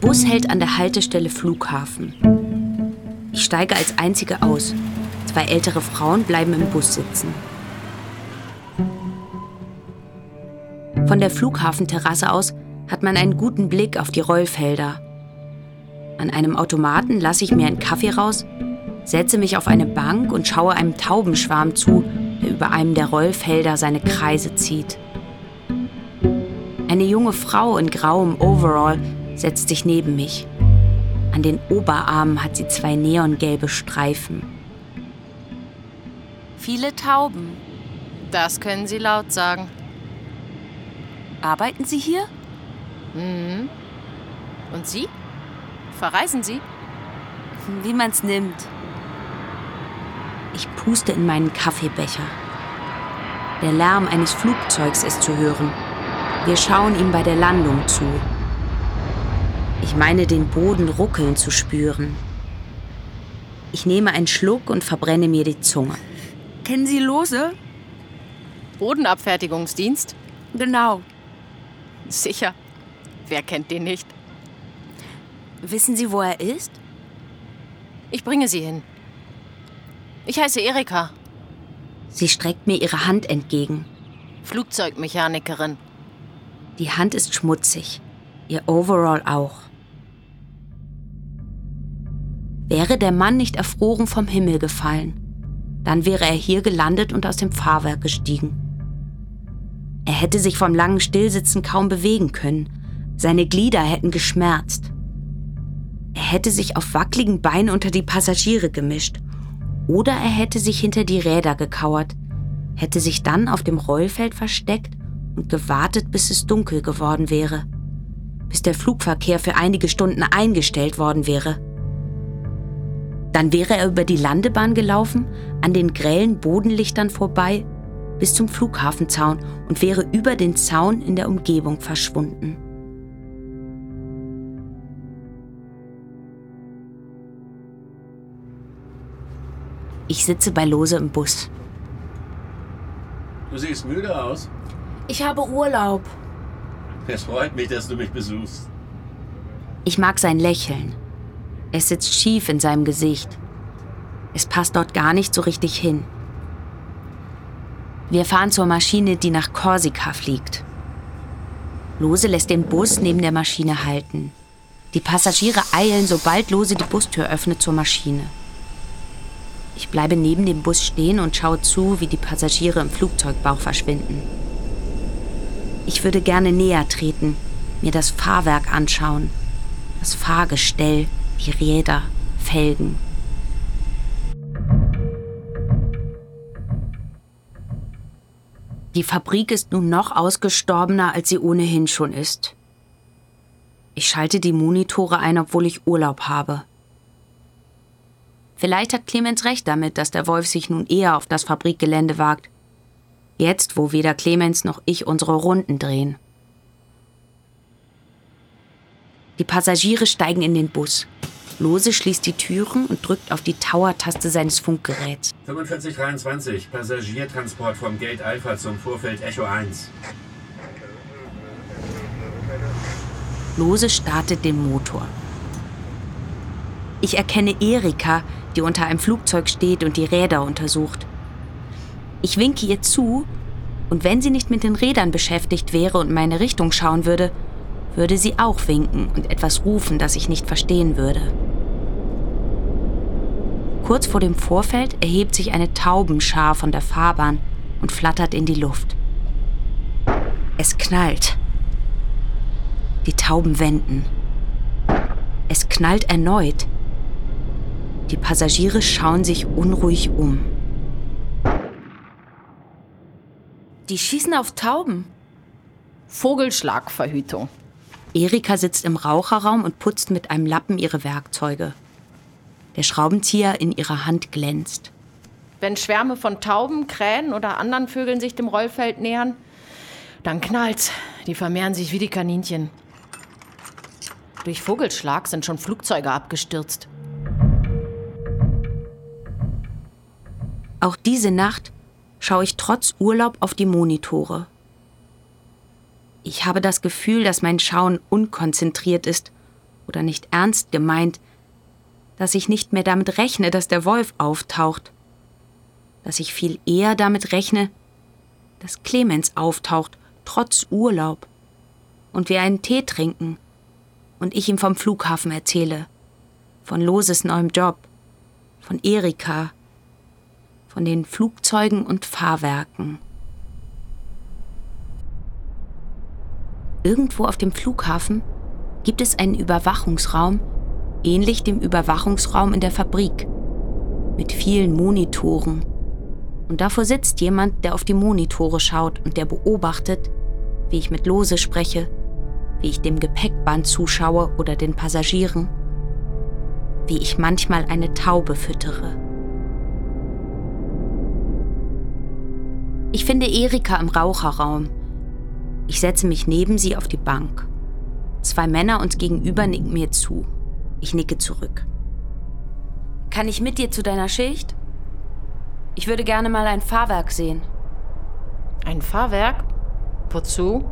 Bus hält an der Haltestelle Flughafen. Ich steige als einzige aus. Zwei ältere Frauen bleiben im Bus sitzen. Von der Flughafenterrasse aus hat man einen guten Blick auf die Rollfelder. An einem Automaten lasse ich mir einen Kaffee raus, setze mich auf eine Bank und schaue einem Taubenschwarm zu, der über einem der Rollfelder seine Kreise zieht. Eine junge Frau in grauem Overall setzt sich neben mich. An den Oberarmen hat sie zwei neongelbe Streifen. Viele Tauben. Das können Sie laut sagen. Arbeiten Sie hier? Mhm. Und Sie? Verreisen Sie? Wie man's nimmt. Ich puste in meinen Kaffeebecher. Der Lärm eines Flugzeugs ist zu hören. Wir schauen ihm bei der Landung zu. Ich meine, den Boden ruckeln zu spüren. Ich nehme einen Schluck und verbrenne mir die Zunge. Kennen Sie Lose? Bodenabfertigungsdienst? Genau. Sicher. Wer kennt den nicht? Wissen Sie, wo er ist? Ich bringe Sie hin. Ich heiße Erika. Sie streckt mir ihre Hand entgegen. Flugzeugmechanikerin. Die Hand ist schmutzig. Ihr Overall auch. Wäre der Mann nicht erfroren vom Himmel gefallen, dann wäre er hier gelandet und aus dem Fahrwerk gestiegen. Er hätte sich vom langen Stillsitzen kaum bewegen können. Seine Glieder hätten geschmerzt. Er hätte sich auf wackeligen Beinen unter die Passagiere gemischt. Oder er hätte sich hinter die Räder gekauert, hätte sich dann auf dem Rollfeld versteckt und gewartet, bis es dunkel geworden wäre, bis der Flugverkehr für einige Stunden eingestellt worden wäre. Dann wäre er über die Landebahn gelaufen, an den grellen Bodenlichtern vorbei, bis zum Flughafenzaun und wäre über den Zaun in der Umgebung verschwunden. Ich sitze bei Lose im Bus. Du siehst müde aus. Ich habe Urlaub. Es freut mich, dass du mich besuchst. Ich mag sein Lächeln. Es sitzt schief in seinem Gesicht. Es passt dort gar nicht so richtig hin. Wir fahren zur Maschine, die nach Korsika fliegt. Lose lässt den Bus neben der Maschine halten. Die Passagiere eilen, sobald Lose die Bustür öffnet, zur Maschine. Ich bleibe neben dem Bus stehen und schaue zu, wie die Passagiere im Flugzeugbauch verschwinden. Ich würde gerne näher treten, mir das Fahrwerk anschauen, das Fahrgestell, die Räder, Felgen. Die Fabrik ist nun noch ausgestorbener, als sie ohnehin schon ist. Ich schalte die Monitore ein, obwohl ich Urlaub habe. Vielleicht hat Clemens recht damit, dass der Wolf sich nun eher auf das Fabrikgelände wagt. Jetzt, wo weder Clemens noch ich unsere Runden drehen. Die Passagiere steigen in den Bus. Lose schließt die Türen und drückt auf die Tower-Taste seines Funkgeräts. 4523, Passagiertransport vom Gate Alpha zum Vorfeld Echo 1. Lose startet den Motor. Ich erkenne Erika, die unter einem Flugzeug steht und die Räder untersucht. Ich winke ihr zu, und wenn sie nicht mit den Rädern beschäftigt wäre und meine Richtung schauen würde, würde sie auch winken und etwas rufen, das ich nicht verstehen würde. Kurz vor dem Vorfeld erhebt sich eine Taubenschar von der Fahrbahn und flattert in die Luft. Es knallt. Die Tauben wenden. Es knallt erneut. Die Passagiere schauen sich unruhig um. Die schießen auf Tauben. Vogelschlagverhütung. Erika sitzt im Raucherraum und putzt mit einem Lappen ihre Werkzeuge. Der Schraubenzieher in ihrer Hand glänzt. Wenn Schwärme von Tauben, Krähen oder anderen Vögeln sich dem Rollfeld nähern, dann knallt's. Die vermehren sich wie die Kaninchen. Durch Vogelschlag sind schon Flugzeuge abgestürzt. Auch diese Nacht schaue ich trotz Urlaub auf die Monitore. Ich habe das Gefühl, dass mein Schauen unkonzentriert ist oder nicht ernst gemeint, dass ich nicht mehr damit rechne, dass der Wolf auftaucht, dass ich viel eher damit rechne, dass Clemens auftaucht, trotz Urlaub, und wir einen Tee trinken und ich ihm vom Flughafen erzähle, von Loses neuem Job, von Erika, von den Flugzeugen und Fahrwerken. Irgendwo auf dem Flughafen gibt es einen Überwachungsraum, ähnlich dem Überwachungsraum in der Fabrik, mit vielen Monitoren. Und davor sitzt jemand, der auf die Monitore schaut und der beobachtet, wie ich mit Lose spreche, wie ich dem Gepäckband zuschaue oder den Passagieren, wie ich manchmal eine Taube füttere. Ich finde Erika im Raucherraum. Ich setze mich neben sie auf die Bank. Zwei Männer uns gegenüber nicken mir zu. Ich nicke zurück. Kann ich mit dir zu deiner Schicht? Ich würde gerne mal ein Fahrwerk sehen. Ein Fahrwerk? Wozu?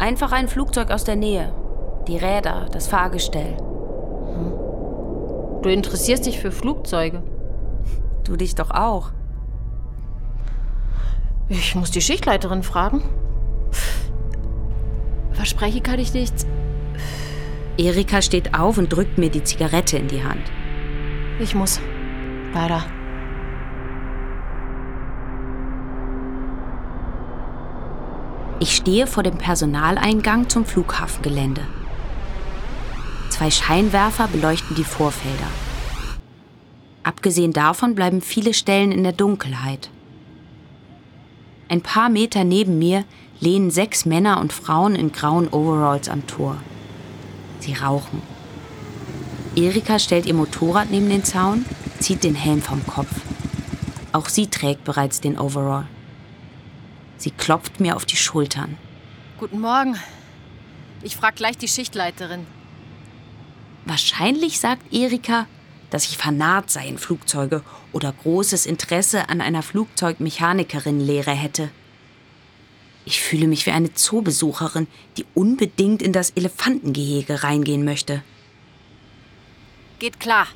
Einfach ein Flugzeug aus der Nähe. Die Räder, das Fahrgestell. Hm. Du interessierst dich für Flugzeuge. Du dich doch auch. Ich muss die Schichtleiterin fragen. Verspreche kann ich nichts. Erika steht auf und drückt mir die Zigarette in die Hand. Ich muss. Leider. Ich stehe vor dem Personaleingang zum Flughafengelände. Zwei Scheinwerfer beleuchten die Vorfelder. Abgesehen davon bleiben viele Stellen in der Dunkelheit. Ein paar Meter neben mir lehnen sechs Männer und Frauen in grauen Overalls am Tor. Sie rauchen. Erika stellt ihr Motorrad neben den Zaun, zieht den Helm vom Kopf. Auch sie trägt bereits den Overall. Sie klopft mir auf die Schultern. Guten Morgen. Ich frage gleich die Schichtleiterin. Wahrscheinlich sagt Erika, dass ich vernarrt sei in Flugzeuge oder großes Interesse an einer Flugzeugmechanikerin-Lehre hätte. Ich fühle mich wie eine Zoobesucherin, die unbedingt in das Elefantengehege reingehen möchte. Geht klar.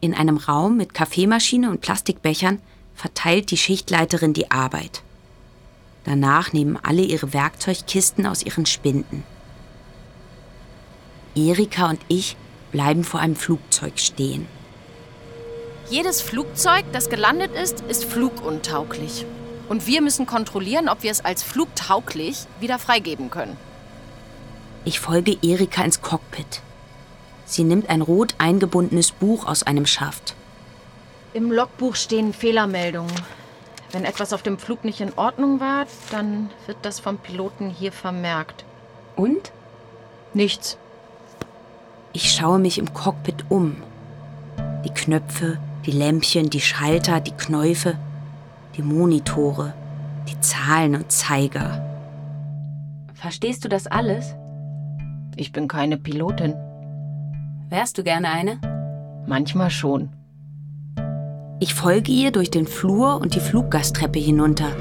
In einem Raum mit Kaffeemaschine und Plastikbechern verteilt die Schichtleiterin die Arbeit. Danach nehmen alle ihre Werkzeugkisten aus ihren Spinden. Erika und ich bleiben vor einem Flugzeug stehen. Jedes Flugzeug, das gelandet ist, ist fluguntauglich. Und wir müssen kontrollieren, ob wir es als flugtauglich wieder freigeben können. Ich folge Erika ins Cockpit. Sie nimmt ein rot eingebundenes Buch aus einem Schaft. Im Logbuch stehen Fehlermeldungen. Wenn etwas auf dem Flug nicht in Ordnung war, dann wird das vom Piloten hier vermerkt. Und? Nichts. Ich schaue mich im Cockpit um. Die Knöpfe, die Lämpchen, die Schalter, die Knäufe, die Monitore, die Zahlen und Zeiger. Verstehst du das alles? Ich bin keine Pilotin. Wärst du gerne eine? Manchmal schon. Ich folge ihr durch den Flur und die Fluggasttreppe hinunter.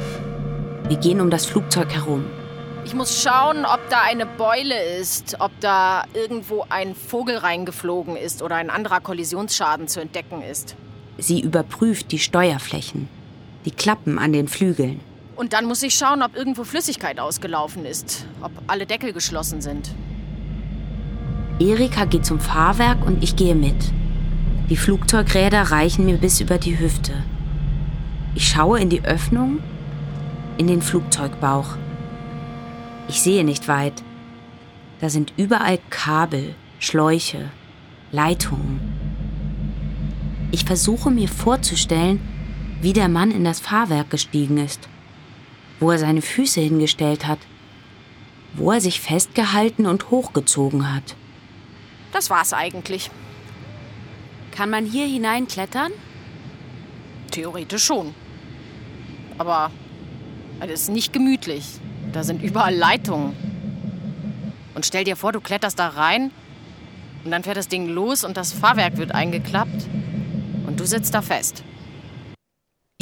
Wir gehen um das Flugzeug herum. Ich muss schauen, ob da eine Beule ist, ob da irgendwo ein Vogel reingeflogen ist oder ein anderer Kollisionsschaden zu entdecken ist. Sie überprüft die Steuerflächen, die Klappen an den Flügeln. Und dann muss ich schauen, ob irgendwo Flüssigkeit ausgelaufen ist, ob alle Deckel geschlossen sind. Erika geht zum Fahrwerk und ich gehe mit. Die Flugzeugräder reichen mir bis über die Hüfte. Ich schaue in die Öffnung, in den Flugzeugbauch. Ich sehe nicht weit. Da sind überall Kabel, Schläuche, Leitungen. Ich versuche mir vorzustellen, wie der Mann in das Fahrwerk gestiegen ist, wo er seine Füße hingestellt hat, wo er sich festgehalten und hochgezogen hat. Das war's eigentlich. Kann man hier hineinklettern? Theoretisch schon. Aber es ist nicht gemütlich. Da sind überall Leitungen. Und stell dir vor, du kletterst da rein und dann fährt das Ding los und das Fahrwerk wird eingeklappt und du sitzt da fest.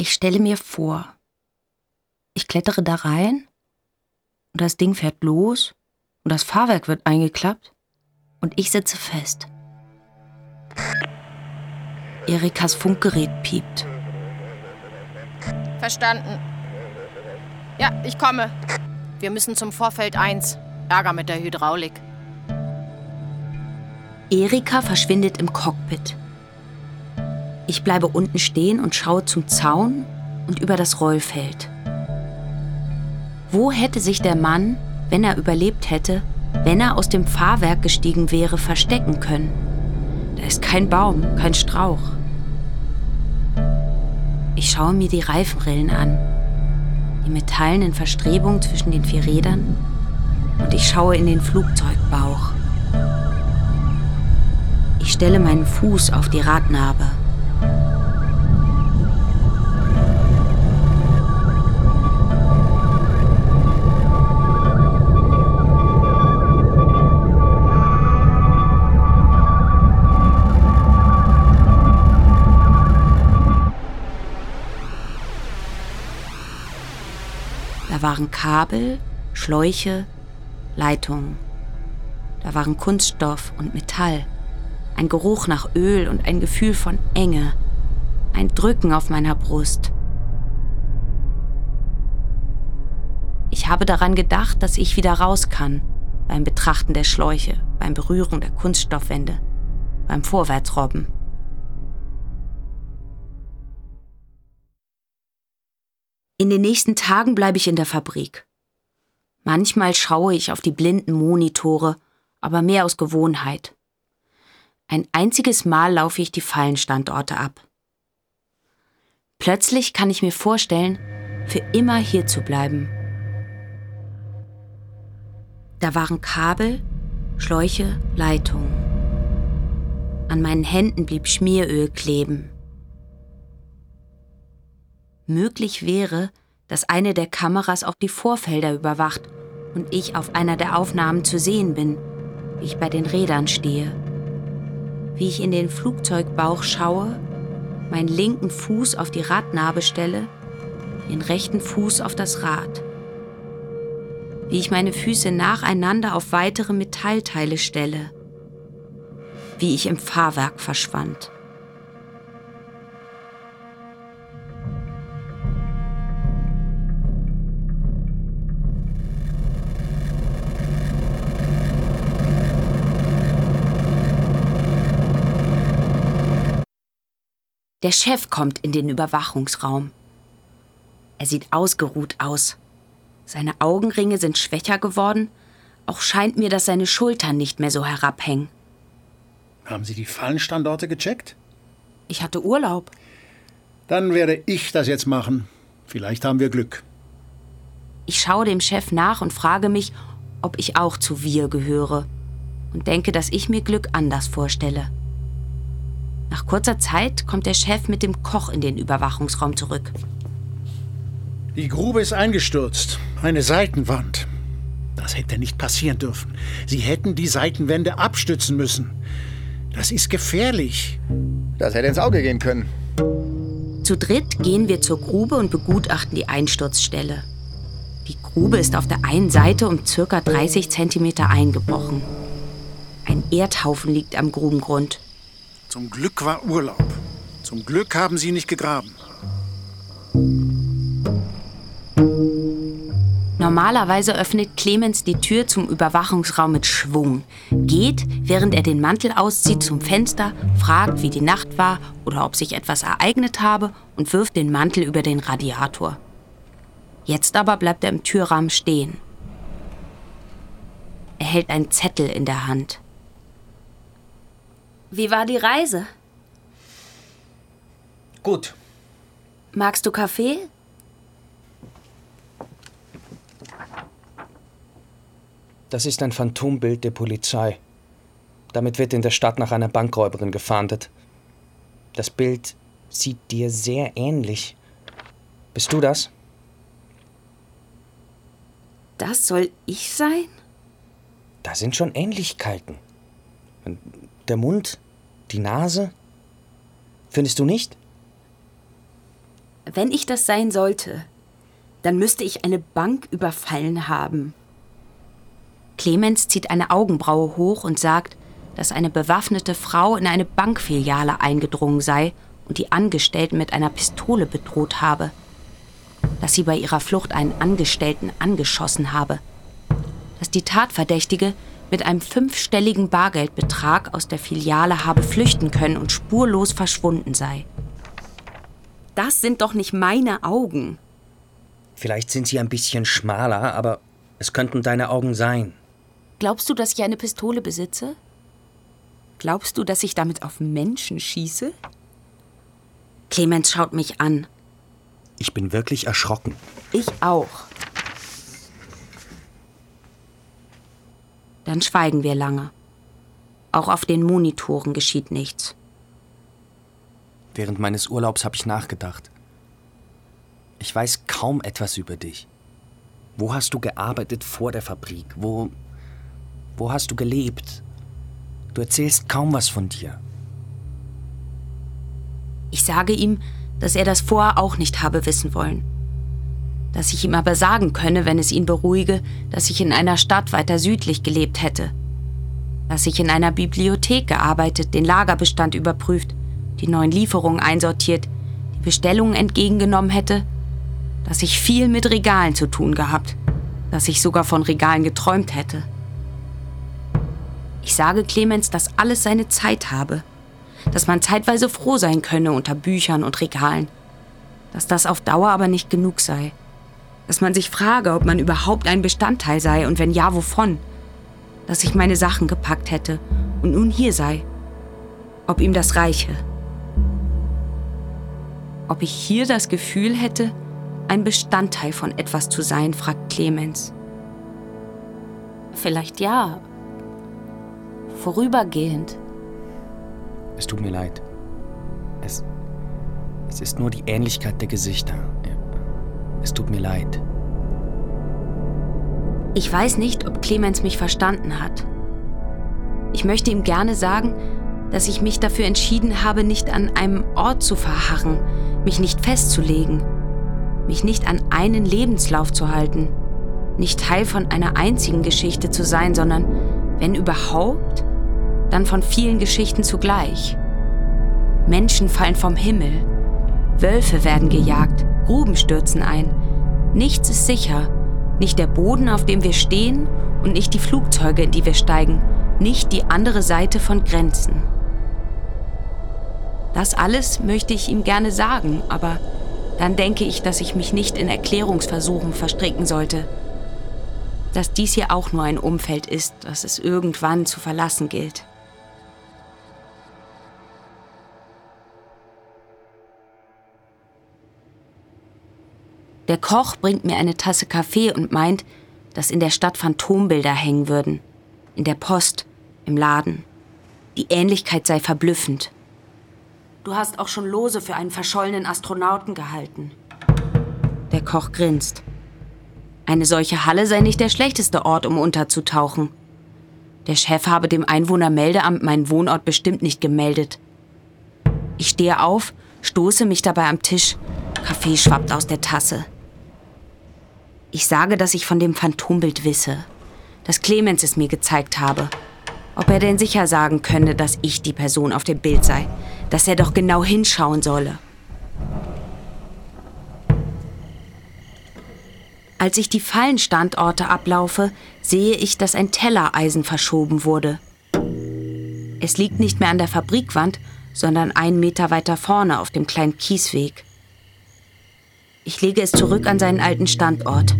Ich stelle mir vor, ich klettere da rein und das Ding fährt los und das Fahrwerk wird eingeklappt Und ich sitze fest. Erikas Funkgerät piept. Verstanden. Ja, ich komme. Wir müssen zum Vorfeld 1. Ärger mit der Hydraulik. Erika verschwindet im Cockpit. Ich bleibe unten stehen und schaue zum Zaun und über das Rollfeld. Wo hätte sich der Mann, wenn er überlebt hätte, wenn er aus dem Fahrwerk gestiegen wäre, verstecken können? Da ist kein Baum, kein Strauch. Ich schaue mir die Reifenrillen an, die metallenen Verstrebungen zwischen den vier Rädern und ich schaue in den Flugzeugbauch. Ich stelle meinen Fuß auf die Radnabe. Da waren Kabel, Schläuche, Leitungen. Da waren Kunststoff und Metall, ein Geruch nach Öl und ein Gefühl von Enge, ein Drücken auf meiner Brust. Ich habe daran gedacht, dass ich wieder raus kann, beim Betrachten der Schläuche, beim Berühren der Kunststoffwände, beim Vorwärtsrobben. In den nächsten Tagen bleibe ich in der Fabrik. Manchmal schaue ich auf die blinden Monitore, aber mehr aus Gewohnheit. Ein einziges Mal laufe ich die Fallenstandorte ab. Plötzlich kann ich mir vorstellen, für immer hier zu bleiben. Da waren Kabel, Schläuche, Leitungen. An meinen Händen blieb Schmieröl kleben. Möglich wäre, dass eine der Kameras auch die Vorfelder überwacht und ich auf einer der Aufnahmen zu sehen bin, wie ich bei den Rädern stehe. Wie ich in den Flugzeugbauch schaue, meinen linken Fuß auf die Radnabe stelle, den rechten Fuß auf das Rad. Wie ich meine Füße nacheinander auf weitere Metallteile stelle. Wie ich im Fahrwerk verschwand. Der Chef kommt in den Überwachungsraum. Er sieht ausgeruht aus. Seine Augenringe sind schwächer geworden, auch scheint mir, dass seine Schultern nicht mehr so herabhängen. Haben Sie die Fallenstandorte gecheckt? Ich hatte Urlaub. Dann werde ich das jetzt machen. Vielleicht haben wir Glück. Ich schaue dem Chef nach und frage mich, ob ich auch zu wir gehöre und denke, dass ich mir Glück anders vorstelle. Nach kurzer Zeit kommt der Chef mit dem Koch in den Überwachungsraum zurück. Die Grube ist eingestürzt. Eine Seitenwand. Das hätte nicht passieren dürfen. Sie hätten die Seitenwände abstützen müssen. Das ist gefährlich. Das hätte ins Auge gehen können. Zu dritt gehen wir zur Grube und begutachten die Einsturzstelle. Die Grube ist auf der einen Seite um ca. 30 cm eingebrochen. Ein Erdhaufen liegt am Grubengrund. Zum Glück war Urlaub. Zum Glück haben Sie nicht gegraben. Normalerweise öffnet Clemens die Tür zum Überwachungsraum mit Schwung, geht, während er den Mantel auszieht, zum Fenster, fragt, wie die Nacht war oder ob sich etwas ereignet habe und wirft den Mantel über den Radiator. Jetzt aber bleibt er im Türrahmen stehen. Er hält einen Zettel in der Hand. Wie war die Reise? Gut. Magst du Kaffee? Das ist ein Phantombild der Polizei. Damit wird in der Stadt nach einer Bankräuberin gefahndet. Das Bild sieht dir sehr ähnlich. Bist du das? Das soll ich sein? Da sind schon Ähnlichkeiten. Der Mund, die Nase. Findest du nicht? Wenn ich das sein sollte, dann müsste ich eine Bank überfallen haben. Clemens zieht eine Augenbraue hoch und sagt, dass eine bewaffnete Frau in eine Bankfiliale eingedrungen sei und die Angestellten mit einer Pistole bedroht habe. Dass sie bei ihrer Flucht einen Angestellten angeschossen habe. Dass die Tatverdächtige mit einem fünfstelligen Bargeldbetrag aus der Filiale habe flüchten können und spurlos verschwunden sei. Das sind doch nicht meine Augen. Vielleicht sind sie ein bisschen schmaler, aber es könnten deine Augen sein. Glaubst du, dass ich eine Pistole besitze? Glaubst du, dass ich damit auf Menschen schieße? Clemens schaut mich an. Ich bin wirklich erschrocken. Ich auch. Dann schweigen wir lange. Auch auf den Monitoren geschieht nichts. Während meines Urlaubs habe ich nachgedacht. Ich weiß kaum etwas über dich. Wo hast du gearbeitet vor der Fabrik? Wo, wo hast du gelebt? Du erzählst kaum was von dir. Ich sage ihm, dass er das vorher auch nicht habe wissen wollen. Dass ich ihm aber sagen könne, wenn es ihn beruhige, dass ich in einer Stadt weiter südlich gelebt hätte. Dass ich in einer Bibliothek gearbeitet, den Lagerbestand überprüft, die neuen Lieferungen einsortiert, die Bestellungen entgegengenommen hätte. Dass ich viel mit Regalen zu tun gehabt. Dass ich sogar von Regalen geträumt hätte. Ich sage Clemens, dass alles seine Zeit habe dass man zeitweise froh sein könne unter Büchern und Regalen, dass das auf Dauer aber nicht genug sei, dass man sich frage, ob man überhaupt ein Bestandteil sei und wenn ja, wovon, dass ich meine Sachen gepackt hätte und nun hier sei, ob ihm das reiche. Ob ich hier das Gefühl hätte, ein Bestandteil von etwas zu sein, fragt Clemens. Vielleicht ja. Vorübergehend. Es tut mir leid. Es. Es ist nur die Ähnlichkeit der Gesichter. Es tut mir leid. Ich weiß nicht, ob Clemens mich verstanden hat. Ich möchte ihm gerne sagen, dass ich mich dafür entschieden habe, nicht an einem Ort zu verharren, mich nicht festzulegen, mich nicht an einen Lebenslauf zu halten, nicht Teil von einer einzigen Geschichte zu sein, sondern, wenn überhaupt, dann von vielen Geschichten zugleich. Menschen fallen vom Himmel, Wölfe werden gejagt, Gruben stürzen ein. Nichts ist sicher, nicht der Boden, auf dem wir stehen und nicht die Flugzeuge, in die wir steigen, nicht die andere Seite von Grenzen. Das alles möchte ich ihm gerne sagen, aber dann denke ich, dass ich mich nicht in Erklärungsversuchen verstricken sollte. Dass dies hier auch nur ein Umfeld ist, das es irgendwann zu verlassen gilt. Der Koch bringt mir eine Tasse Kaffee und meint, dass in der Stadt Phantombilder hängen würden. In der Post, im Laden. Die Ähnlichkeit sei verblüffend. Du hast auch schon Lose für einen verschollenen Astronauten gehalten. Der Koch grinst. Eine solche Halle sei nicht der schlechteste Ort, um unterzutauchen. Der Chef habe dem Einwohnermeldeamt meinen Wohnort bestimmt nicht gemeldet. Ich stehe auf, stoße mich dabei am Tisch. Kaffee schwappt aus der Tasse. Ich sage, dass ich von dem Phantombild wisse, dass Clemens es mir gezeigt habe. Ob er denn sicher sagen könne, dass ich die Person auf dem Bild sei, dass er doch genau hinschauen solle. Als ich die Fallenstandorte ablaufe, sehe ich, dass ein Tellereisen verschoben wurde. Es liegt nicht mehr an der Fabrikwand, sondern einen Meter weiter vorne auf dem kleinen Kiesweg. Ich lege es zurück an seinen alten Standort.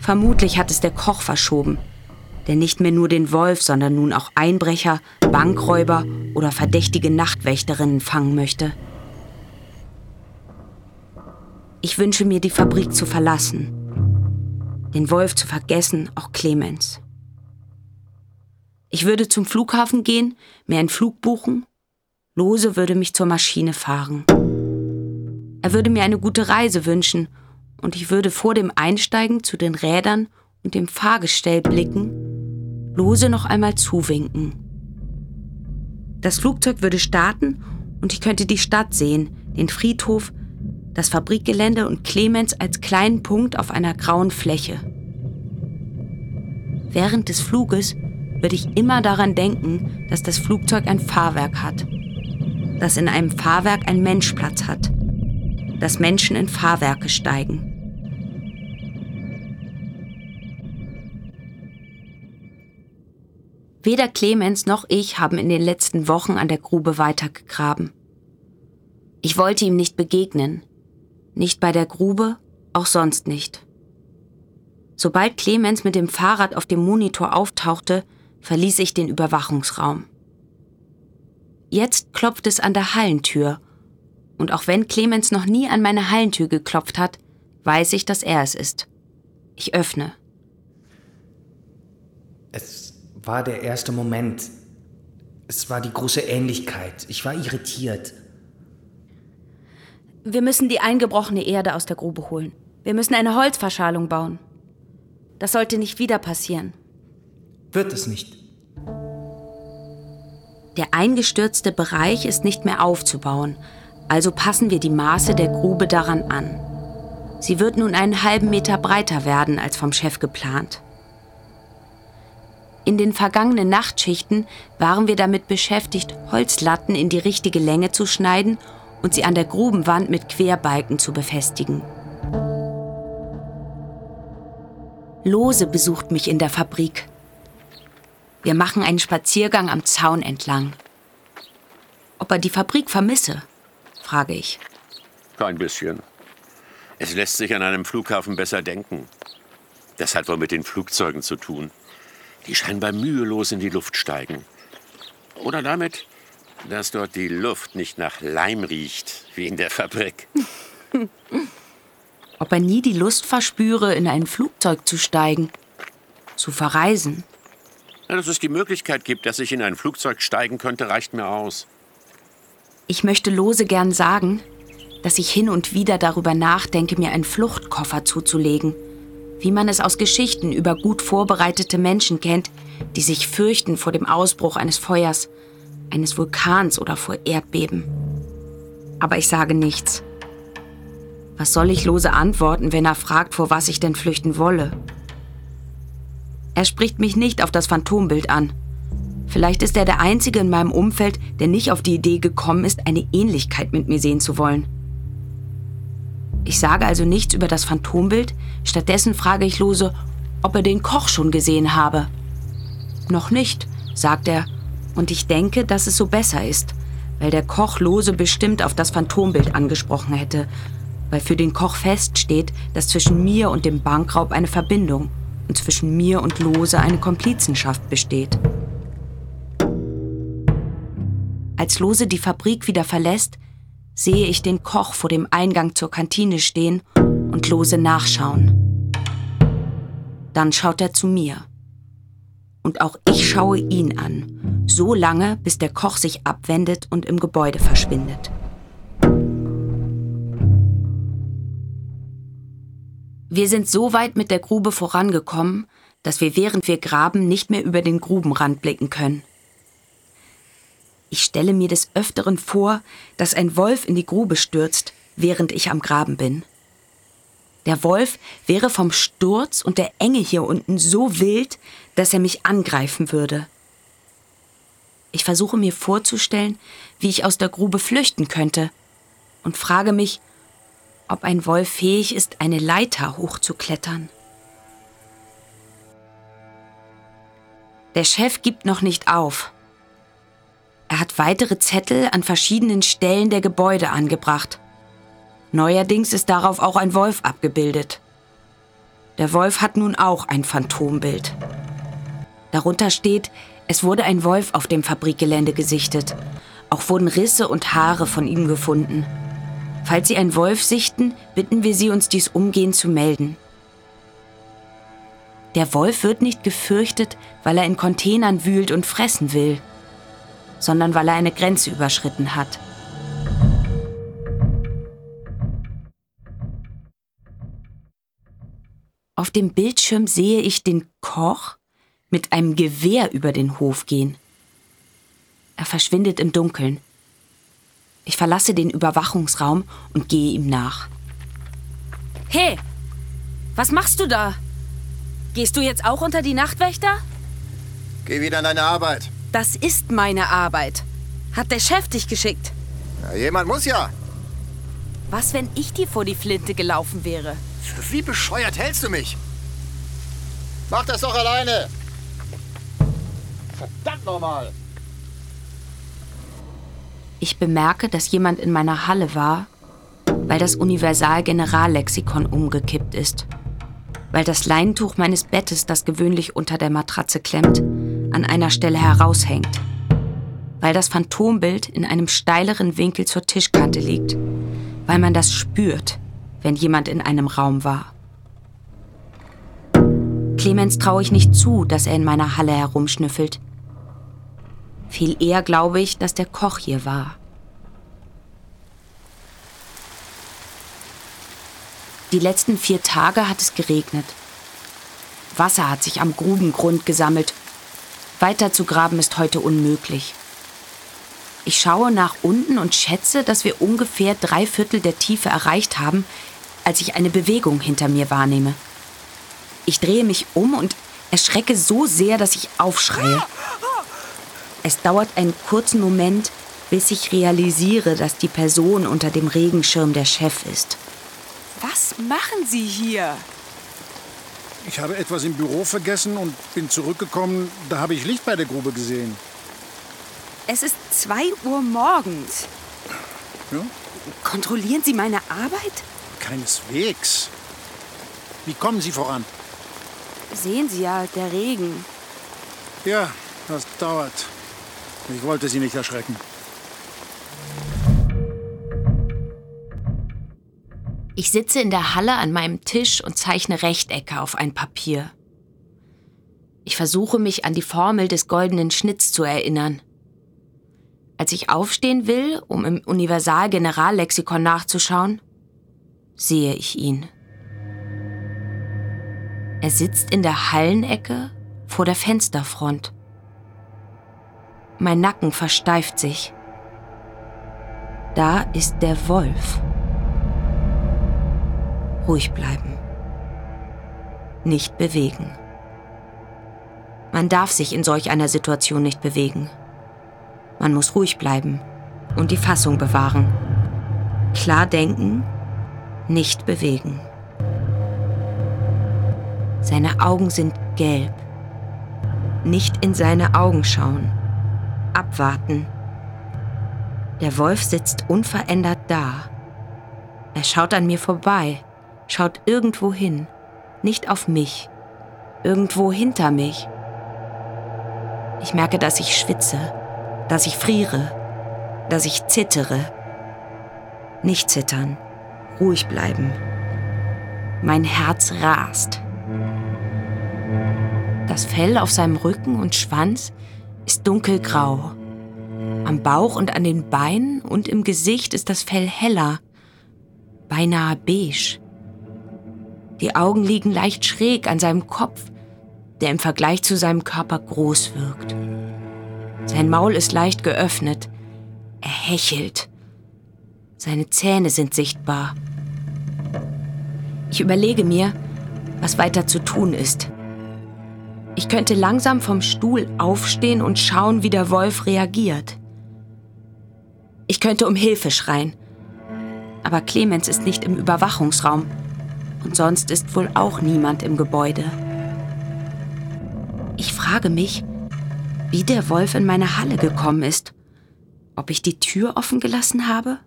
Vermutlich hat es der Koch verschoben, der nicht mehr nur den Wolf, sondern nun auch Einbrecher, Bankräuber oder verdächtige Nachtwächterinnen fangen möchte. Ich wünsche mir, die Fabrik zu verlassen, den Wolf zu vergessen, auch Clemens. Ich würde zum Flughafen gehen, mir einen Flug buchen, Lose würde mich zur Maschine fahren. Er würde mir eine gute Reise wünschen und ich würde vor dem Einsteigen zu den Rädern und dem Fahrgestell blicken, lose noch einmal zuwinken. Das Flugzeug würde starten und ich könnte die Stadt sehen, den Friedhof, das Fabrikgelände und Clemens als kleinen Punkt auf einer grauen Fläche. Während des Fluges würde ich immer daran denken, dass das Flugzeug ein Fahrwerk hat. Dass in einem Fahrwerk ein Mensch Platz hat. Dass Menschen in Fahrwerke steigen. Weder Clemens noch ich haben in den letzten Wochen an der Grube weitergegraben. Ich wollte ihm nicht begegnen. Nicht bei der Grube, auch sonst nicht. Sobald Clemens mit dem Fahrrad auf dem Monitor auftauchte, verließ ich den Überwachungsraum. Jetzt klopft es an der Hallentür. Und auch wenn Clemens noch nie an meine Hallentür geklopft hat, weiß ich, dass er es ist. Ich öffne. Es war der erste Moment. Es war die große Ähnlichkeit. Ich war irritiert. Wir müssen die eingebrochene Erde aus der Grube holen. Wir müssen eine Holzverschalung bauen. Das sollte nicht wieder passieren. Wird es nicht. Der eingestürzte Bereich ist nicht mehr aufzubauen, also passen wir die Maße der Grube daran an. Sie wird nun einen halben Meter breiter werden als vom Chef geplant. In den vergangenen Nachtschichten waren wir damit beschäftigt, Holzlatten in die richtige Länge zu schneiden und sie an der Grubenwand mit Querbalken zu befestigen. Lose besucht mich in der Fabrik. Wir machen einen Spaziergang am Zaun entlang. Ob er die Fabrik vermisse, frage ich. Kein bisschen. Es lässt sich an einem Flughafen besser denken. Das hat wohl mit den Flugzeugen zu tun, die scheinbar mühelos in die Luft steigen. Oder damit, dass dort die Luft nicht nach Leim riecht, wie in der Fabrik. Ob er nie die Lust verspüre, in ein Flugzeug zu steigen, zu verreisen. Ja, dass es die Möglichkeit gibt, dass ich in ein Flugzeug steigen könnte, reicht mir aus. Ich möchte Lose gern sagen, dass ich hin und wieder darüber nachdenke, mir einen Fluchtkoffer zuzulegen, wie man es aus Geschichten über gut vorbereitete Menschen kennt, die sich fürchten vor dem Ausbruch eines Feuers, eines Vulkans oder vor Erdbeben. Aber ich sage nichts. Was soll ich Lose antworten, wenn er fragt, vor was ich denn flüchten wolle? Er spricht mich nicht auf das Phantombild an. Vielleicht ist er der Einzige in meinem Umfeld, der nicht auf die Idee gekommen ist, eine Ähnlichkeit mit mir sehen zu wollen. Ich sage also nichts über das Phantombild, stattdessen frage ich Lose, ob er den Koch schon gesehen habe. Noch nicht, sagt er, und ich denke, dass es so besser ist, weil der Koch Lose bestimmt auf das Phantombild angesprochen hätte, weil für den Koch feststeht, dass zwischen mir und dem Bankraub eine Verbindung und zwischen mir und Lose eine Komplizenschaft besteht. Als Lose die Fabrik wieder verlässt, sehe ich den Koch vor dem Eingang zur Kantine stehen und Lose nachschauen. Dann schaut er zu mir. Und auch ich schaue ihn an, so lange, bis der Koch sich abwendet und im Gebäude verschwindet. Wir sind so weit mit der Grube vorangekommen, dass wir während wir graben nicht mehr über den Grubenrand blicken können. Ich stelle mir des Öfteren vor, dass ein Wolf in die Grube stürzt, während ich am Graben bin. Der Wolf wäre vom Sturz und der Enge hier unten so wild, dass er mich angreifen würde. Ich versuche mir vorzustellen, wie ich aus der Grube flüchten könnte und frage mich, ob ein Wolf fähig ist, eine Leiter hochzuklettern. Der Chef gibt noch nicht auf. Er hat weitere Zettel an verschiedenen Stellen der Gebäude angebracht. Neuerdings ist darauf auch ein Wolf abgebildet. Der Wolf hat nun auch ein Phantombild. Darunter steht, es wurde ein Wolf auf dem Fabrikgelände gesichtet. Auch wurden Risse und Haare von ihm gefunden. Falls Sie einen Wolf sichten, bitten wir Sie, uns dies umgehend zu melden. Der Wolf wird nicht gefürchtet, weil er in Containern wühlt und fressen will, sondern weil er eine Grenze überschritten hat. Auf dem Bildschirm sehe ich den Koch mit einem Gewehr über den Hof gehen. Er verschwindet im Dunkeln. Ich verlasse den Überwachungsraum und gehe ihm nach. Hey, was machst du da? Gehst du jetzt auch unter die Nachtwächter? Geh wieder an deine Arbeit. Das ist meine Arbeit. Hat der Chef dich geschickt? Ja, jemand muss ja. Was, wenn ich dir vor die Flinte gelaufen wäre? Wie bescheuert hältst du mich? Mach das doch alleine. Verdammt nochmal. Ich bemerke, dass jemand in meiner Halle war, weil das Universal-Generallexikon umgekippt ist. Weil das Leintuch meines Bettes, das gewöhnlich unter der Matratze klemmt, an einer Stelle heraushängt. Weil das Phantombild in einem steileren Winkel zur Tischkante liegt. Weil man das spürt, wenn jemand in einem Raum war. Clemens traue ich nicht zu, dass er in meiner Halle herumschnüffelt. Viel eher glaube ich, dass der Koch hier war. Die letzten vier Tage hat es geregnet. Wasser hat sich am Grubengrund gesammelt. Weiter zu graben ist heute unmöglich. Ich schaue nach unten und schätze, dass wir ungefähr drei Viertel der Tiefe erreicht haben, als ich eine Bewegung hinter mir wahrnehme. Ich drehe mich um und erschrecke so sehr, dass ich aufschreie. Es dauert einen kurzen Moment, bis ich realisiere, dass die Person unter dem Regenschirm der Chef ist. Was machen Sie hier? Ich habe etwas im Büro vergessen und bin zurückgekommen. Da habe ich Licht bei der Grube gesehen. Es ist 2 Uhr morgens. Ja? Kontrollieren Sie meine Arbeit? Keineswegs. Wie kommen Sie voran? Sehen Sie ja, der Regen. Ja, das dauert. Ich wollte Sie nicht erschrecken. Ich sitze in der Halle an meinem Tisch und zeichne Rechtecke auf ein Papier. Ich versuche mich an die Formel des goldenen Schnitts zu erinnern. Als ich aufstehen will, um im Universal-Generallexikon nachzuschauen, sehe ich ihn. Er sitzt in der Hallenecke vor der Fensterfront. Mein Nacken versteift sich. Da ist der Wolf. Ruhig bleiben. Nicht bewegen. Man darf sich in solch einer Situation nicht bewegen. Man muss ruhig bleiben und die Fassung bewahren. Klar denken, nicht bewegen. Seine Augen sind gelb. Nicht in seine Augen schauen. Abwarten. Der Wolf sitzt unverändert da. Er schaut an mir vorbei, schaut irgendwo hin, nicht auf mich, irgendwo hinter mich. Ich merke, dass ich schwitze, dass ich friere, dass ich zittere. Nicht zittern, ruhig bleiben. Mein Herz rast. Das Fell auf seinem Rücken und Schwanz ist dunkelgrau. Am Bauch und an den Beinen und im Gesicht ist das Fell heller, beinahe beige. Die Augen liegen leicht schräg an seinem Kopf, der im Vergleich zu seinem Körper groß wirkt. Sein Maul ist leicht geöffnet. Er hechelt. Seine Zähne sind sichtbar. Ich überlege mir, was weiter zu tun ist. Ich könnte langsam vom Stuhl aufstehen und schauen, wie der Wolf reagiert. Ich könnte um Hilfe schreien. Aber Clemens ist nicht im Überwachungsraum. Und sonst ist wohl auch niemand im Gebäude. Ich frage mich, wie der Wolf in meine Halle gekommen ist. Ob ich die Tür offen gelassen habe?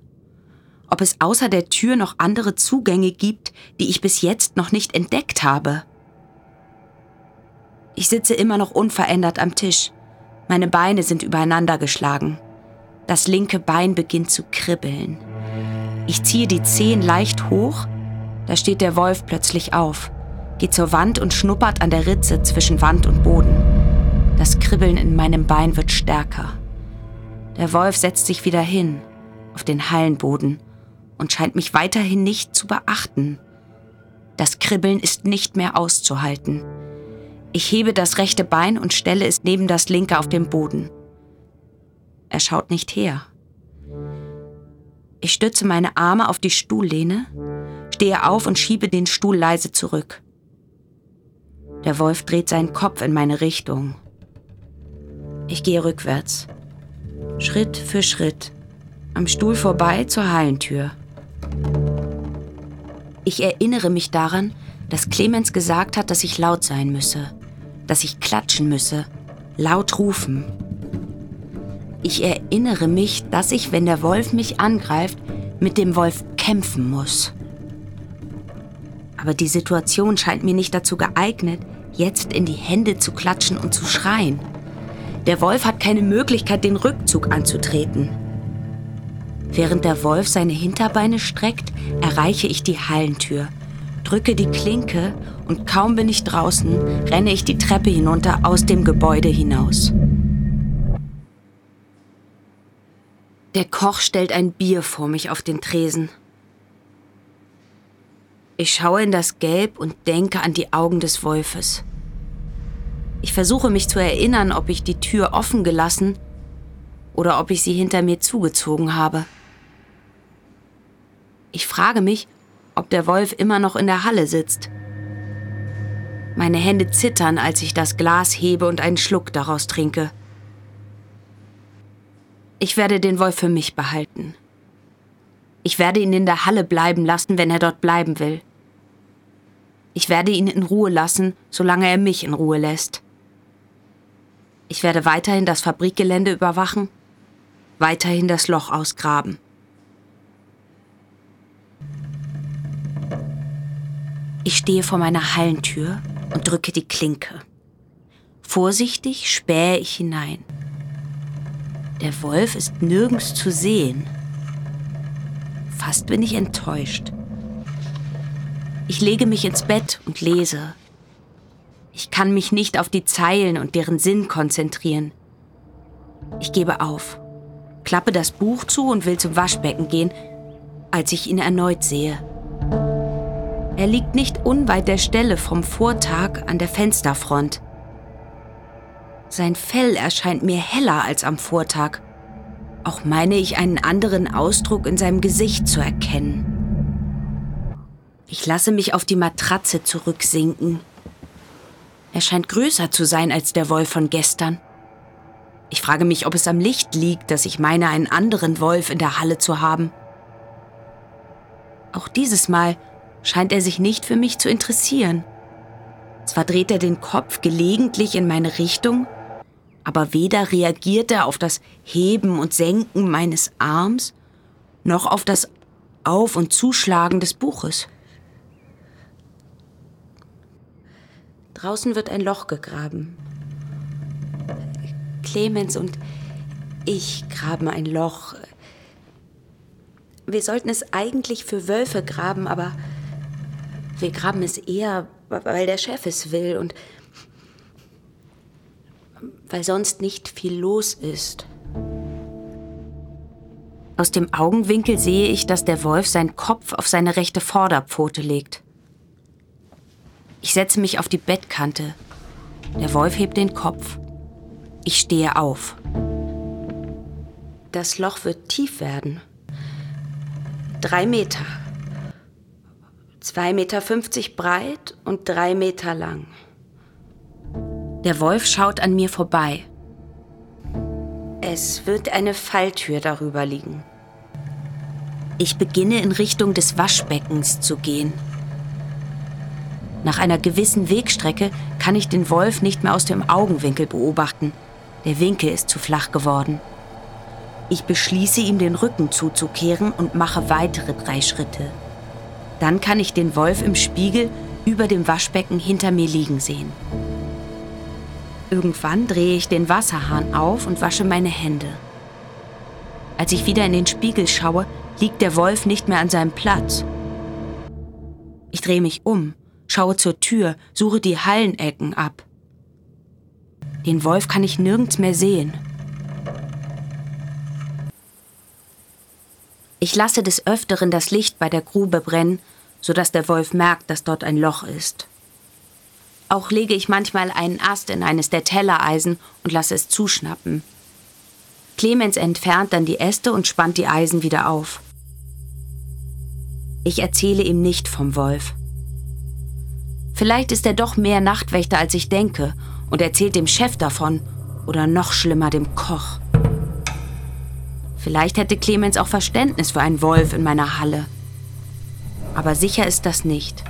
Ob es außer der Tür noch andere Zugänge gibt, die ich bis jetzt noch nicht entdeckt habe? Ich sitze immer noch unverändert am Tisch. Meine Beine sind übereinander geschlagen. Das linke Bein beginnt zu kribbeln. Ich ziehe die Zehen leicht hoch. Da steht der Wolf plötzlich auf, geht zur Wand und schnuppert an der Ritze zwischen Wand und Boden. Das Kribbeln in meinem Bein wird stärker. Der Wolf setzt sich wieder hin, auf den Hallenboden, und scheint mich weiterhin nicht zu beachten. Das Kribbeln ist nicht mehr auszuhalten. Ich hebe das rechte Bein und stelle es neben das linke auf den Boden. Er schaut nicht her. Ich stütze meine Arme auf die Stuhllehne, stehe auf und schiebe den Stuhl leise zurück. Der Wolf dreht seinen Kopf in meine Richtung. Ich gehe rückwärts. Schritt für Schritt. Am Stuhl vorbei zur Hallentür. Ich erinnere mich daran, dass Clemens gesagt hat, dass ich laut sein müsse, dass ich klatschen müsse, laut rufen. Ich erinnere mich, dass ich, wenn der Wolf mich angreift, mit dem Wolf kämpfen muss. Aber die Situation scheint mir nicht dazu geeignet, jetzt in die Hände zu klatschen und zu schreien. Der Wolf hat keine Möglichkeit, den Rückzug anzutreten. Während der Wolf seine Hinterbeine streckt, erreiche ich die Hallentür, drücke die Klinke und kaum bin ich draußen, renne ich die Treppe hinunter aus dem Gebäude hinaus. Der Koch stellt ein Bier vor mich auf den Tresen. Ich schaue in das Gelb und denke an die Augen des Wolfes. Ich versuche mich zu erinnern, ob ich die Tür offen gelassen oder ob ich sie hinter mir zugezogen habe. Ich frage mich, ob der Wolf immer noch in der Halle sitzt. Meine Hände zittern, als ich das Glas hebe und einen Schluck daraus trinke. Ich werde den Wolf für mich behalten. Ich werde ihn in der Halle bleiben lassen, wenn er dort bleiben will. Ich werde ihn in Ruhe lassen, solange er mich in Ruhe lässt. Ich werde weiterhin das Fabrikgelände überwachen, weiterhin das Loch ausgraben. Ich stehe vor meiner Hallentür und drücke die Klinke. Vorsichtig spähe ich hinein. Der Wolf ist nirgends zu sehen. Fast bin ich enttäuscht. Ich lege mich ins Bett und lese. Ich kann mich nicht auf die Zeilen und deren Sinn konzentrieren. Ich gebe auf, klappe das Buch zu und will zum Waschbecken gehen, als ich ihn erneut sehe. Er liegt nicht unweit der Stelle vom Vortag an der Fensterfront. Sein Fell erscheint mir heller als am Vortag. Auch meine ich einen anderen Ausdruck in seinem Gesicht zu erkennen. Ich lasse mich auf die Matratze zurücksinken er scheint größer zu sein als der Wolf von gestern. Ich frage mich, ob es am Licht liegt, dass ich meine, einen anderen Wolf in der Halle zu haben. Auch dieses Mal scheint er sich nicht für mich zu interessieren. Zwar dreht er den Kopf gelegentlich in meine Richtung, aber weder reagiert er auf das Heben und Senken meines Arms, noch auf das Auf- und Zuschlagen des Buches. Draußen wird ein Loch gegraben. Clemens und ich graben ein Loch. Wir sollten es eigentlich für Wölfe graben, aber wir graben es eher, weil der Chef es will und weil sonst nicht viel los ist. Aus dem Augenwinkel sehe ich, dass der Wolf seinen Kopf auf seine rechte Vorderpfote legt. Ich setze mich auf die Bettkante. Der Wolf hebt den Kopf. Ich stehe auf. Das Loch wird tief werden. Drei Meter. Zwei Meter fünfzig breit und drei Meter lang. Der Wolf schaut an mir vorbei. Es wird eine Falltür darüber liegen. Ich beginne in Richtung des Waschbeckens zu gehen. Nach einer gewissen Wegstrecke kann ich den Wolf nicht mehr aus dem Augenwinkel beobachten. Der Winkel ist zu flach geworden. Ich beschließe, ihm den Rücken zuzukehren und mache weitere drei Schritte. Dann kann ich den Wolf im Spiegel über dem Waschbecken hinter mir liegen sehen. Irgendwann drehe ich den Wasserhahn auf und wasche meine Hände. Als ich wieder in den Spiegel schaue, liegt der Wolf nicht mehr an seinem Platz. Ich drehe mich um schaue zur Tür, suche die Hallenecken ab. Den Wolf kann ich nirgends mehr sehen. Ich lasse des Öfteren das Licht bei der Grube brennen, sodass der Wolf merkt, dass dort ein Loch ist. Auch lege ich manchmal einen Ast in eines der Tellereisen und lasse es zuschnappen. Clemens entfernt dann die Äste und spannt die Eisen wieder auf. Ich erzähle ihm nicht vom Wolf. Vielleicht ist er doch mehr Nachtwächter, als ich denke, und erzählt dem Chef davon. Oder noch schlimmer dem Koch. Vielleicht hätte Clemens auch Verständnis für einen Wolf in meiner Halle. Aber sicher ist das nicht.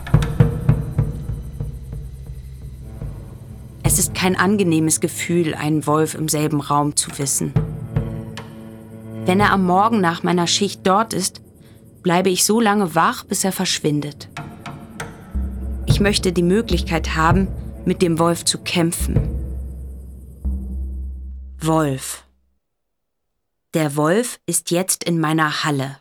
Es ist kein angenehmes Gefühl, einen Wolf im selben Raum zu wissen. Wenn er am Morgen nach meiner Schicht dort ist, bleibe ich so lange wach, bis er verschwindet. Ich möchte die Möglichkeit haben, mit dem Wolf zu kämpfen. Wolf. Der Wolf ist jetzt in meiner Halle.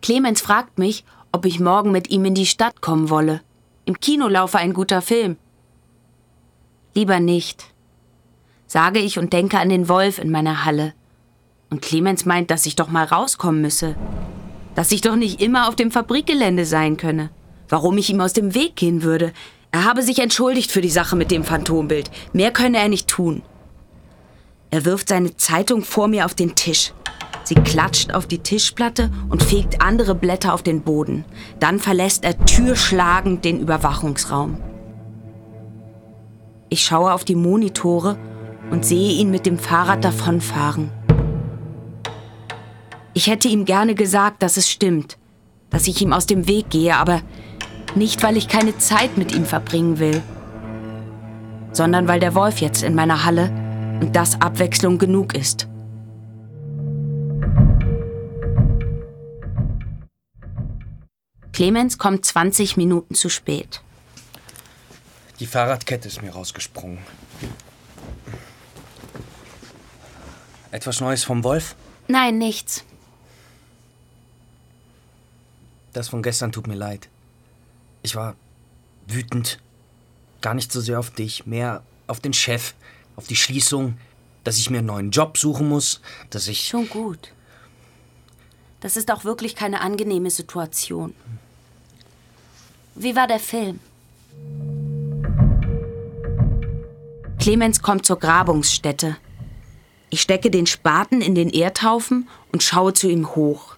Clemens fragt mich, ob ich morgen mit ihm in die Stadt kommen wolle. Im Kino laufe ein guter Film. Lieber nicht, sage ich und denke an den Wolf in meiner Halle. Und Clemens meint, dass ich doch mal rauskommen müsse. Dass ich doch nicht immer auf dem Fabrikgelände sein könne. Warum ich ihm aus dem Weg gehen würde. Er habe sich entschuldigt für die Sache mit dem Phantombild. Mehr könne er nicht tun. Er wirft seine Zeitung vor mir auf den Tisch. Sie klatscht auf die Tischplatte und fegt andere Blätter auf den Boden. Dann verlässt er türschlagend den Überwachungsraum. Ich schaue auf die Monitore und sehe ihn mit dem Fahrrad davonfahren. Ich hätte ihm gerne gesagt, dass es stimmt, dass ich ihm aus dem Weg gehe, aber nicht, weil ich keine Zeit mit ihm verbringen will, sondern weil der Wolf jetzt in meiner Halle und das Abwechslung genug ist. Clemens kommt 20 Minuten zu spät. Die Fahrradkette ist mir rausgesprungen. Etwas Neues vom Wolf? Nein, nichts. Das von gestern tut mir leid. Ich war wütend. Gar nicht so sehr auf dich, mehr auf den Chef, auf die Schließung, dass ich mir einen neuen Job suchen muss, dass ich. Schon gut. Das ist auch wirklich keine angenehme Situation. Wie war der Film? Clemens kommt zur Grabungsstätte. Ich stecke den Spaten in den Erdhaufen und schaue zu ihm hoch.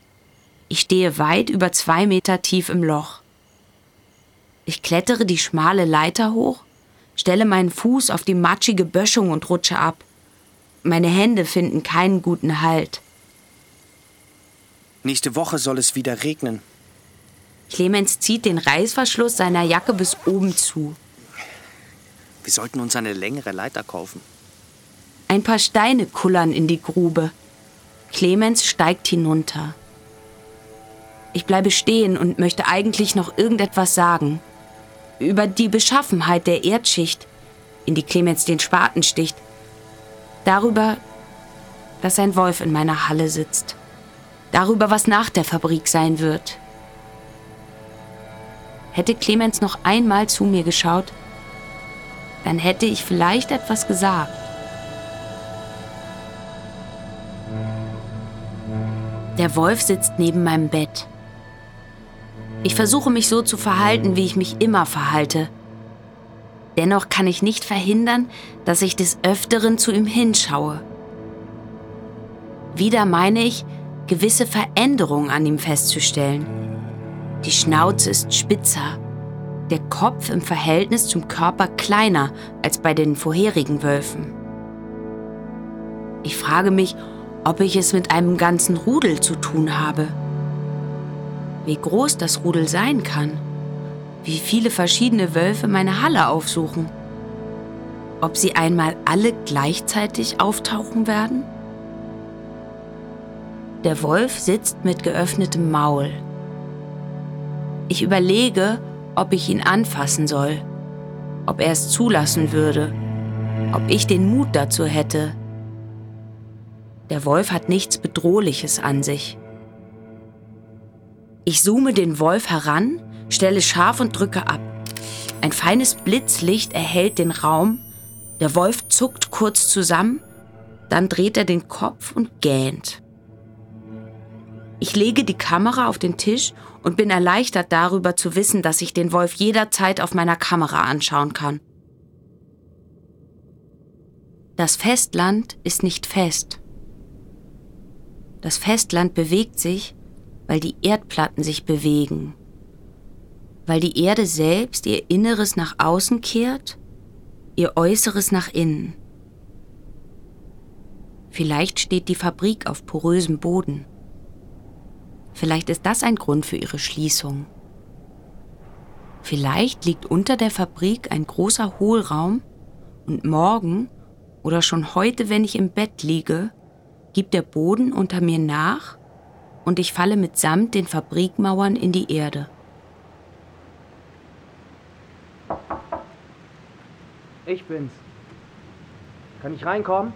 Ich stehe weit über zwei Meter tief im Loch. Ich klettere die schmale Leiter hoch, stelle meinen Fuß auf die matschige Böschung und rutsche ab. Meine Hände finden keinen guten Halt. Nächste Woche soll es wieder regnen. Clemens zieht den Reißverschluss seiner Jacke bis oben zu. Wir sollten uns eine längere Leiter kaufen. Ein paar Steine kullern in die Grube. Clemens steigt hinunter. Ich bleibe stehen und möchte eigentlich noch irgendetwas sagen. Über die Beschaffenheit der Erdschicht, in die Clemens den Spaten sticht. Darüber, dass ein Wolf in meiner Halle sitzt. Darüber, was nach der Fabrik sein wird. Hätte Clemens noch einmal zu mir geschaut, dann hätte ich vielleicht etwas gesagt. Der Wolf sitzt neben meinem Bett. Ich versuche mich so zu verhalten, wie ich mich immer verhalte. Dennoch kann ich nicht verhindern, dass ich des Öfteren zu ihm hinschaue. Wieder meine ich, gewisse Veränderungen an ihm festzustellen. Die Schnauze ist spitzer, der Kopf im Verhältnis zum Körper kleiner als bei den vorherigen Wölfen. Ich frage mich, ob ich es mit einem ganzen Rudel zu tun habe. Wie groß das Rudel sein kann, wie viele verschiedene Wölfe meine Halle aufsuchen, ob sie einmal alle gleichzeitig auftauchen werden? Der Wolf sitzt mit geöffnetem Maul. Ich überlege, ob ich ihn anfassen soll, ob er es zulassen würde, ob ich den Mut dazu hätte, der Wolf hat nichts Bedrohliches an sich. Ich zoome den Wolf heran, stelle scharf und drücke ab. Ein feines Blitzlicht erhellt den Raum. Der Wolf zuckt kurz zusammen, dann dreht er den Kopf und gähnt. Ich lege die Kamera auf den Tisch und bin erleichtert darüber zu wissen, dass ich den Wolf jederzeit auf meiner Kamera anschauen kann. Das Festland ist nicht fest. Das Festland bewegt sich, weil die Erdplatten sich bewegen, weil die Erde selbst ihr Inneres nach außen kehrt ihr Äußeres nach innen. Vielleicht steht die Fabrik auf porösem Boden. Vielleicht ist das ein Grund für ihre Schließung. Vielleicht liegt unter der Fabrik ein großer Hohlraum und morgen oder schon heute, wenn ich im Bett liege, gibt der Boden unter mir nach und ich falle mitsamt den Fabrikmauern in die Erde. Ich bin's. Kann ich reinkommen?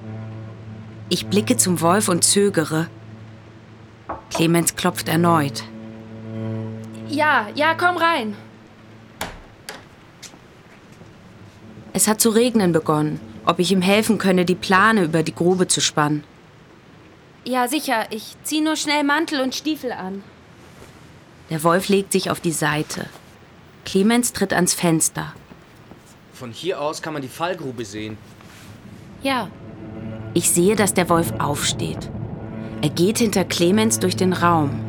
Ich blicke zum Wolf und zögere. Clemens klopft erneut. Ja, ja, komm rein. Es hat zu regnen begonnen, ob ich ihm helfen könne, die Plane über die Grube zu spannen. Ja, sicher. Ich zieh nur schnell Mantel und Stiefel an. Der Wolf legt sich auf die Seite. Clemens tritt ans Fenster. Von hier aus kann man die Fallgrube sehen. Ja. Ich sehe, dass der Wolf aufsteht. Er geht hinter Clemens durch den Raum.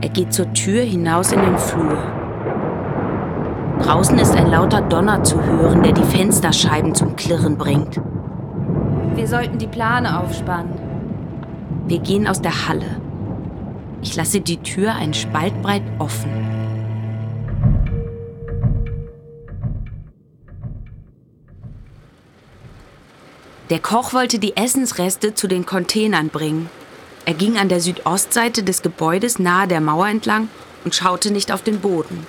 Er geht zur Tür hinaus in den Flur. Draußen ist ein lauter Donner zu hören, der die Fensterscheiben zum Klirren bringt. Wir sollten die Plane aufspannen. Wir gehen aus der Halle. Ich lasse die Tür einen Spalt breit offen. Der Koch wollte die Essensreste zu den Containern bringen. Er ging an der Südostseite des Gebäudes nahe der Mauer entlang und schaute nicht auf den Boden.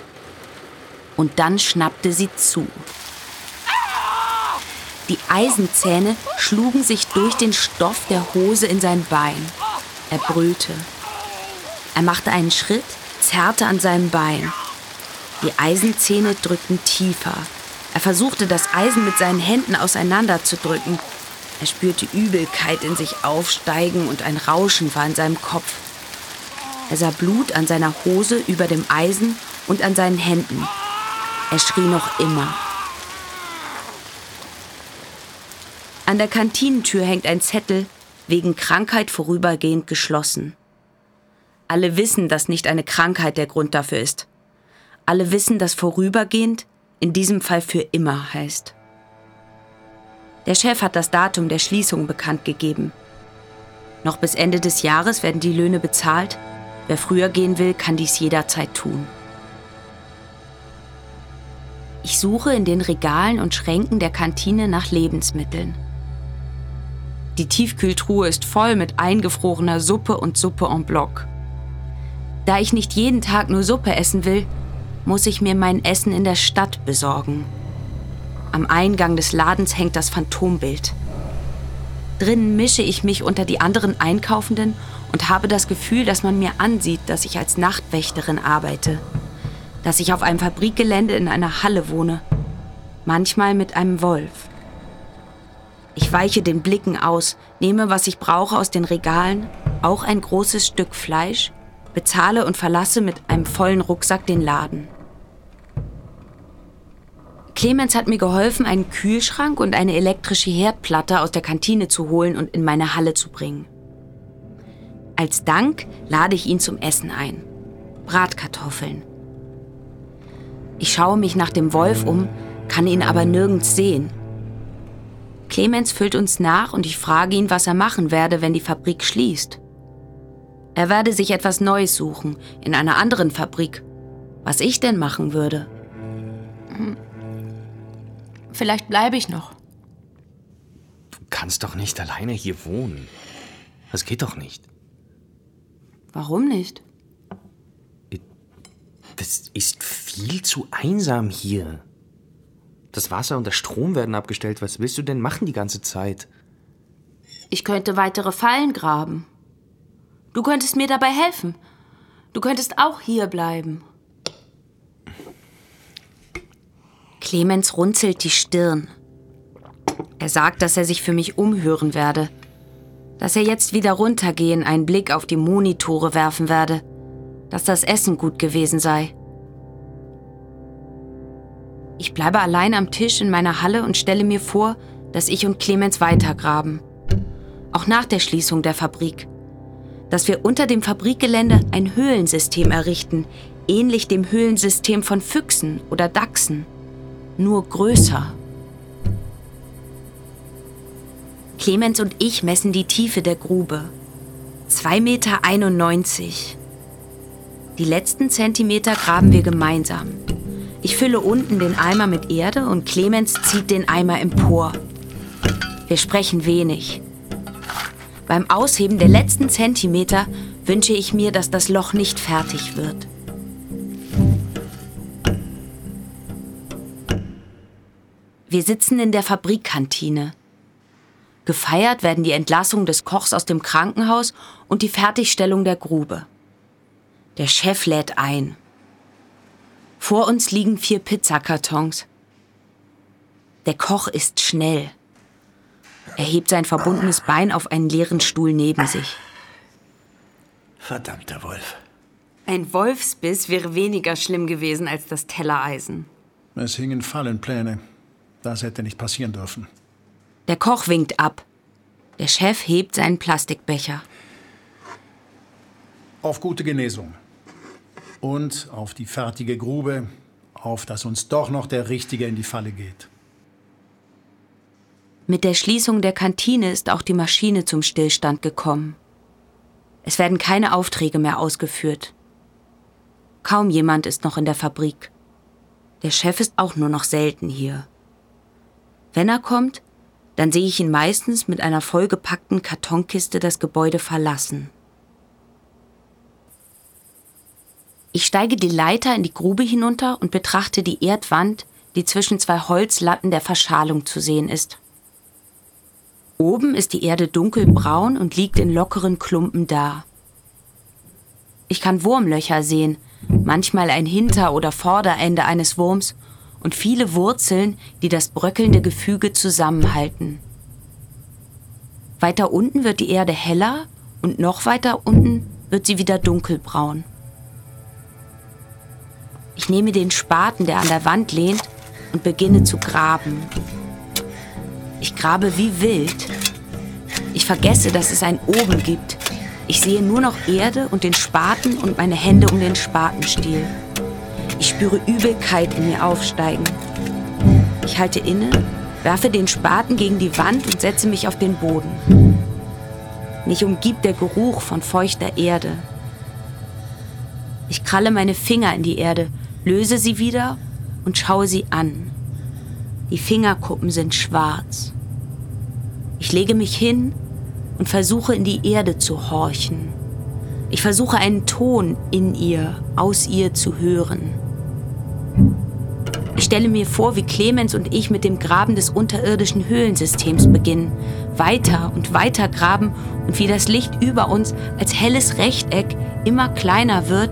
Und dann schnappte sie zu. Die Eisenzähne schlugen sich durch den Stoff der Hose in sein Bein. Er brüllte. Er machte einen Schritt, zerrte an seinem Bein. Die Eisenzähne drückten tiefer. Er versuchte, das Eisen mit seinen Händen auseinanderzudrücken, er spürte Übelkeit in sich aufsteigen und ein Rauschen war in seinem Kopf. Er sah Blut an seiner Hose über dem Eisen und an seinen Händen. Er schrie noch immer. An der Kantinentür hängt ein Zettel, wegen Krankheit vorübergehend geschlossen. Alle wissen, dass nicht eine Krankheit der Grund dafür ist. Alle wissen, dass vorübergehend in diesem Fall für immer heißt. Der Chef hat das Datum der Schließung bekannt gegeben. Noch bis Ende des Jahres werden die Löhne bezahlt. Wer früher gehen will, kann dies jederzeit tun. Ich suche in den Regalen und Schränken der Kantine nach Lebensmitteln. Die Tiefkühltruhe ist voll mit eingefrorener Suppe und Suppe en bloc. Da ich nicht jeden Tag nur Suppe essen will, muss ich mir mein Essen in der Stadt besorgen. Am Eingang des Ladens hängt das Phantombild. Drinnen mische ich mich unter die anderen Einkaufenden und habe das Gefühl, dass man mir ansieht, dass ich als Nachtwächterin arbeite. Dass ich auf einem Fabrikgelände in einer Halle wohne. Manchmal mit einem Wolf. Ich weiche den Blicken aus, nehme, was ich brauche aus den Regalen, auch ein großes Stück Fleisch, bezahle und verlasse mit einem vollen Rucksack den Laden. Clemens hat mir geholfen, einen Kühlschrank und eine elektrische Herdplatte aus der Kantine zu holen und in meine Halle zu bringen. Als Dank lade ich ihn zum Essen ein. Bratkartoffeln. Ich schaue mich nach dem Wolf um, kann ihn aber nirgends sehen. Clemens füllt uns nach und ich frage ihn, was er machen werde, wenn die Fabrik schließt. Er werde sich etwas Neues suchen, in einer anderen Fabrik. Was ich denn machen würde. Hm. Vielleicht bleibe ich noch. Du kannst doch nicht alleine hier wohnen. Das geht doch nicht. Warum nicht? Das ist viel zu einsam hier. Das Wasser und der Strom werden abgestellt. Was willst du denn machen die ganze Zeit? Ich könnte weitere Fallen graben. Du könntest mir dabei helfen. Du könntest auch hier bleiben. Clemens runzelt die Stirn. Er sagt, dass er sich für mich umhören werde, dass er jetzt wieder runtergehen, einen Blick auf die Monitore werfen werde, dass das Essen gut gewesen sei. Ich bleibe allein am Tisch in meiner Halle und stelle mir vor, dass ich und Clemens weitergraben. Auch nach der Schließung der Fabrik. Dass wir unter dem Fabrikgelände ein Höhlensystem errichten, ähnlich dem Höhlensystem von Füchsen oder Dachsen nur größer. Clemens und ich messen die Tiefe der Grube. 2,91 Meter. Die letzten Zentimeter graben wir gemeinsam. Ich fülle unten den Eimer mit Erde und Clemens zieht den Eimer empor. Wir sprechen wenig. Beim Ausheben der letzten Zentimeter wünsche ich mir, dass das Loch nicht fertig wird. Wir sitzen in der Fabrikkantine. Gefeiert werden die Entlassung des Kochs aus dem Krankenhaus und die Fertigstellung der Grube. Der Chef lädt ein. Vor uns liegen vier Pizzakartons. Der Koch ist schnell. Er hebt sein verbundenes Bein auf einen leeren Stuhl neben sich. Verdammter Wolf. Ein Wolfsbiss wäre weniger schlimm gewesen als das Tellereisen. Es hingen Fallenpläne. Das hätte nicht passieren dürfen. Der Koch winkt ab. Der Chef hebt seinen Plastikbecher. Auf gute Genesung. Und auf die fertige Grube, auf dass uns doch noch der Richtige in die Falle geht. Mit der Schließung der Kantine ist auch die Maschine zum Stillstand gekommen. Es werden keine Aufträge mehr ausgeführt. Kaum jemand ist noch in der Fabrik. Der Chef ist auch nur noch selten hier. Wenn er kommt, dann sehe ich ihn meistens mit einer vollgepackten Kartonkiste das Gebäude verlassen. Ich steige die Leiter in die Grube hinunter und betrachte die Erdwand, die zwischen zwei Holzlatten der Verschalung zu sehen ist. Oben ist die Erde dunkelbraun und liegt in lockeren Klumpen da. Ich kann Wurmlöcher sehen, manchmal ein Hinter- oder Vorderende eines Wurms und viele Wurzeln, die das bröckelnde Gefüge zusammenhalten. Weiter unten wird die Erde heller und noch weiter unten wird sie wieder dunkelbraun. Ich nehme den Spaten, der an der Wand lehnt, und beginne zu graben. Ich grabe wie wild. Ich vergesse, dass es ein Oben gibt. Ich sehe nur noch Erde und den Spaten und meine Hände um den Spatenstiel. Ich spüre Übelkeit in mir aufsteigen. Ich halte inne, werfe den Spaten gegen die Wand und setze mich auf den Boden. Mich umgibt der Geruch von feuchter Erde. Ich kralle meine Finger in die Erde, löse sie wieder und schaue sie an. Die Fingerkuppen sind schwarz. Ich lege mich hin und versuche in die Erde zu horchen. Ich versuche einen Ton in ihr, aus ihr zu hören. Ich stelle mir vor, wie Clemens und ich mit dem Graben des unterirdischen Höhlensystems beginnen, weiter und weiter graben und wie das Licht über uns als helles Rechteck immer kleiner wird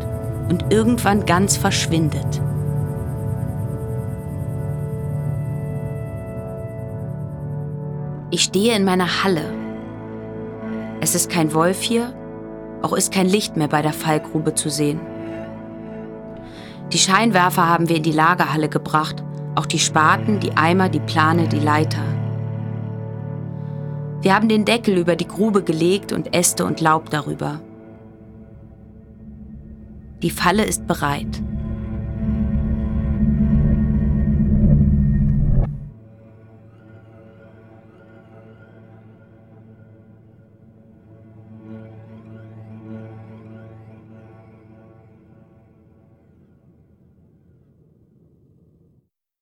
und irgendwann ganz verschwindet. Ich stehe in meiner Halle. Es ist kein Wolf hier, auch ist kein Licht mehr bei der Fallgrube zu sehen. Die Scheinwerfer haben wir in die Lagerhalle gebracht, auch die Spaten, die Eimer, die Plane, die Leiter. Wir haben den Deckel über die Grube gelegt und Äste und Laub darüber. Die Falle ist bereit.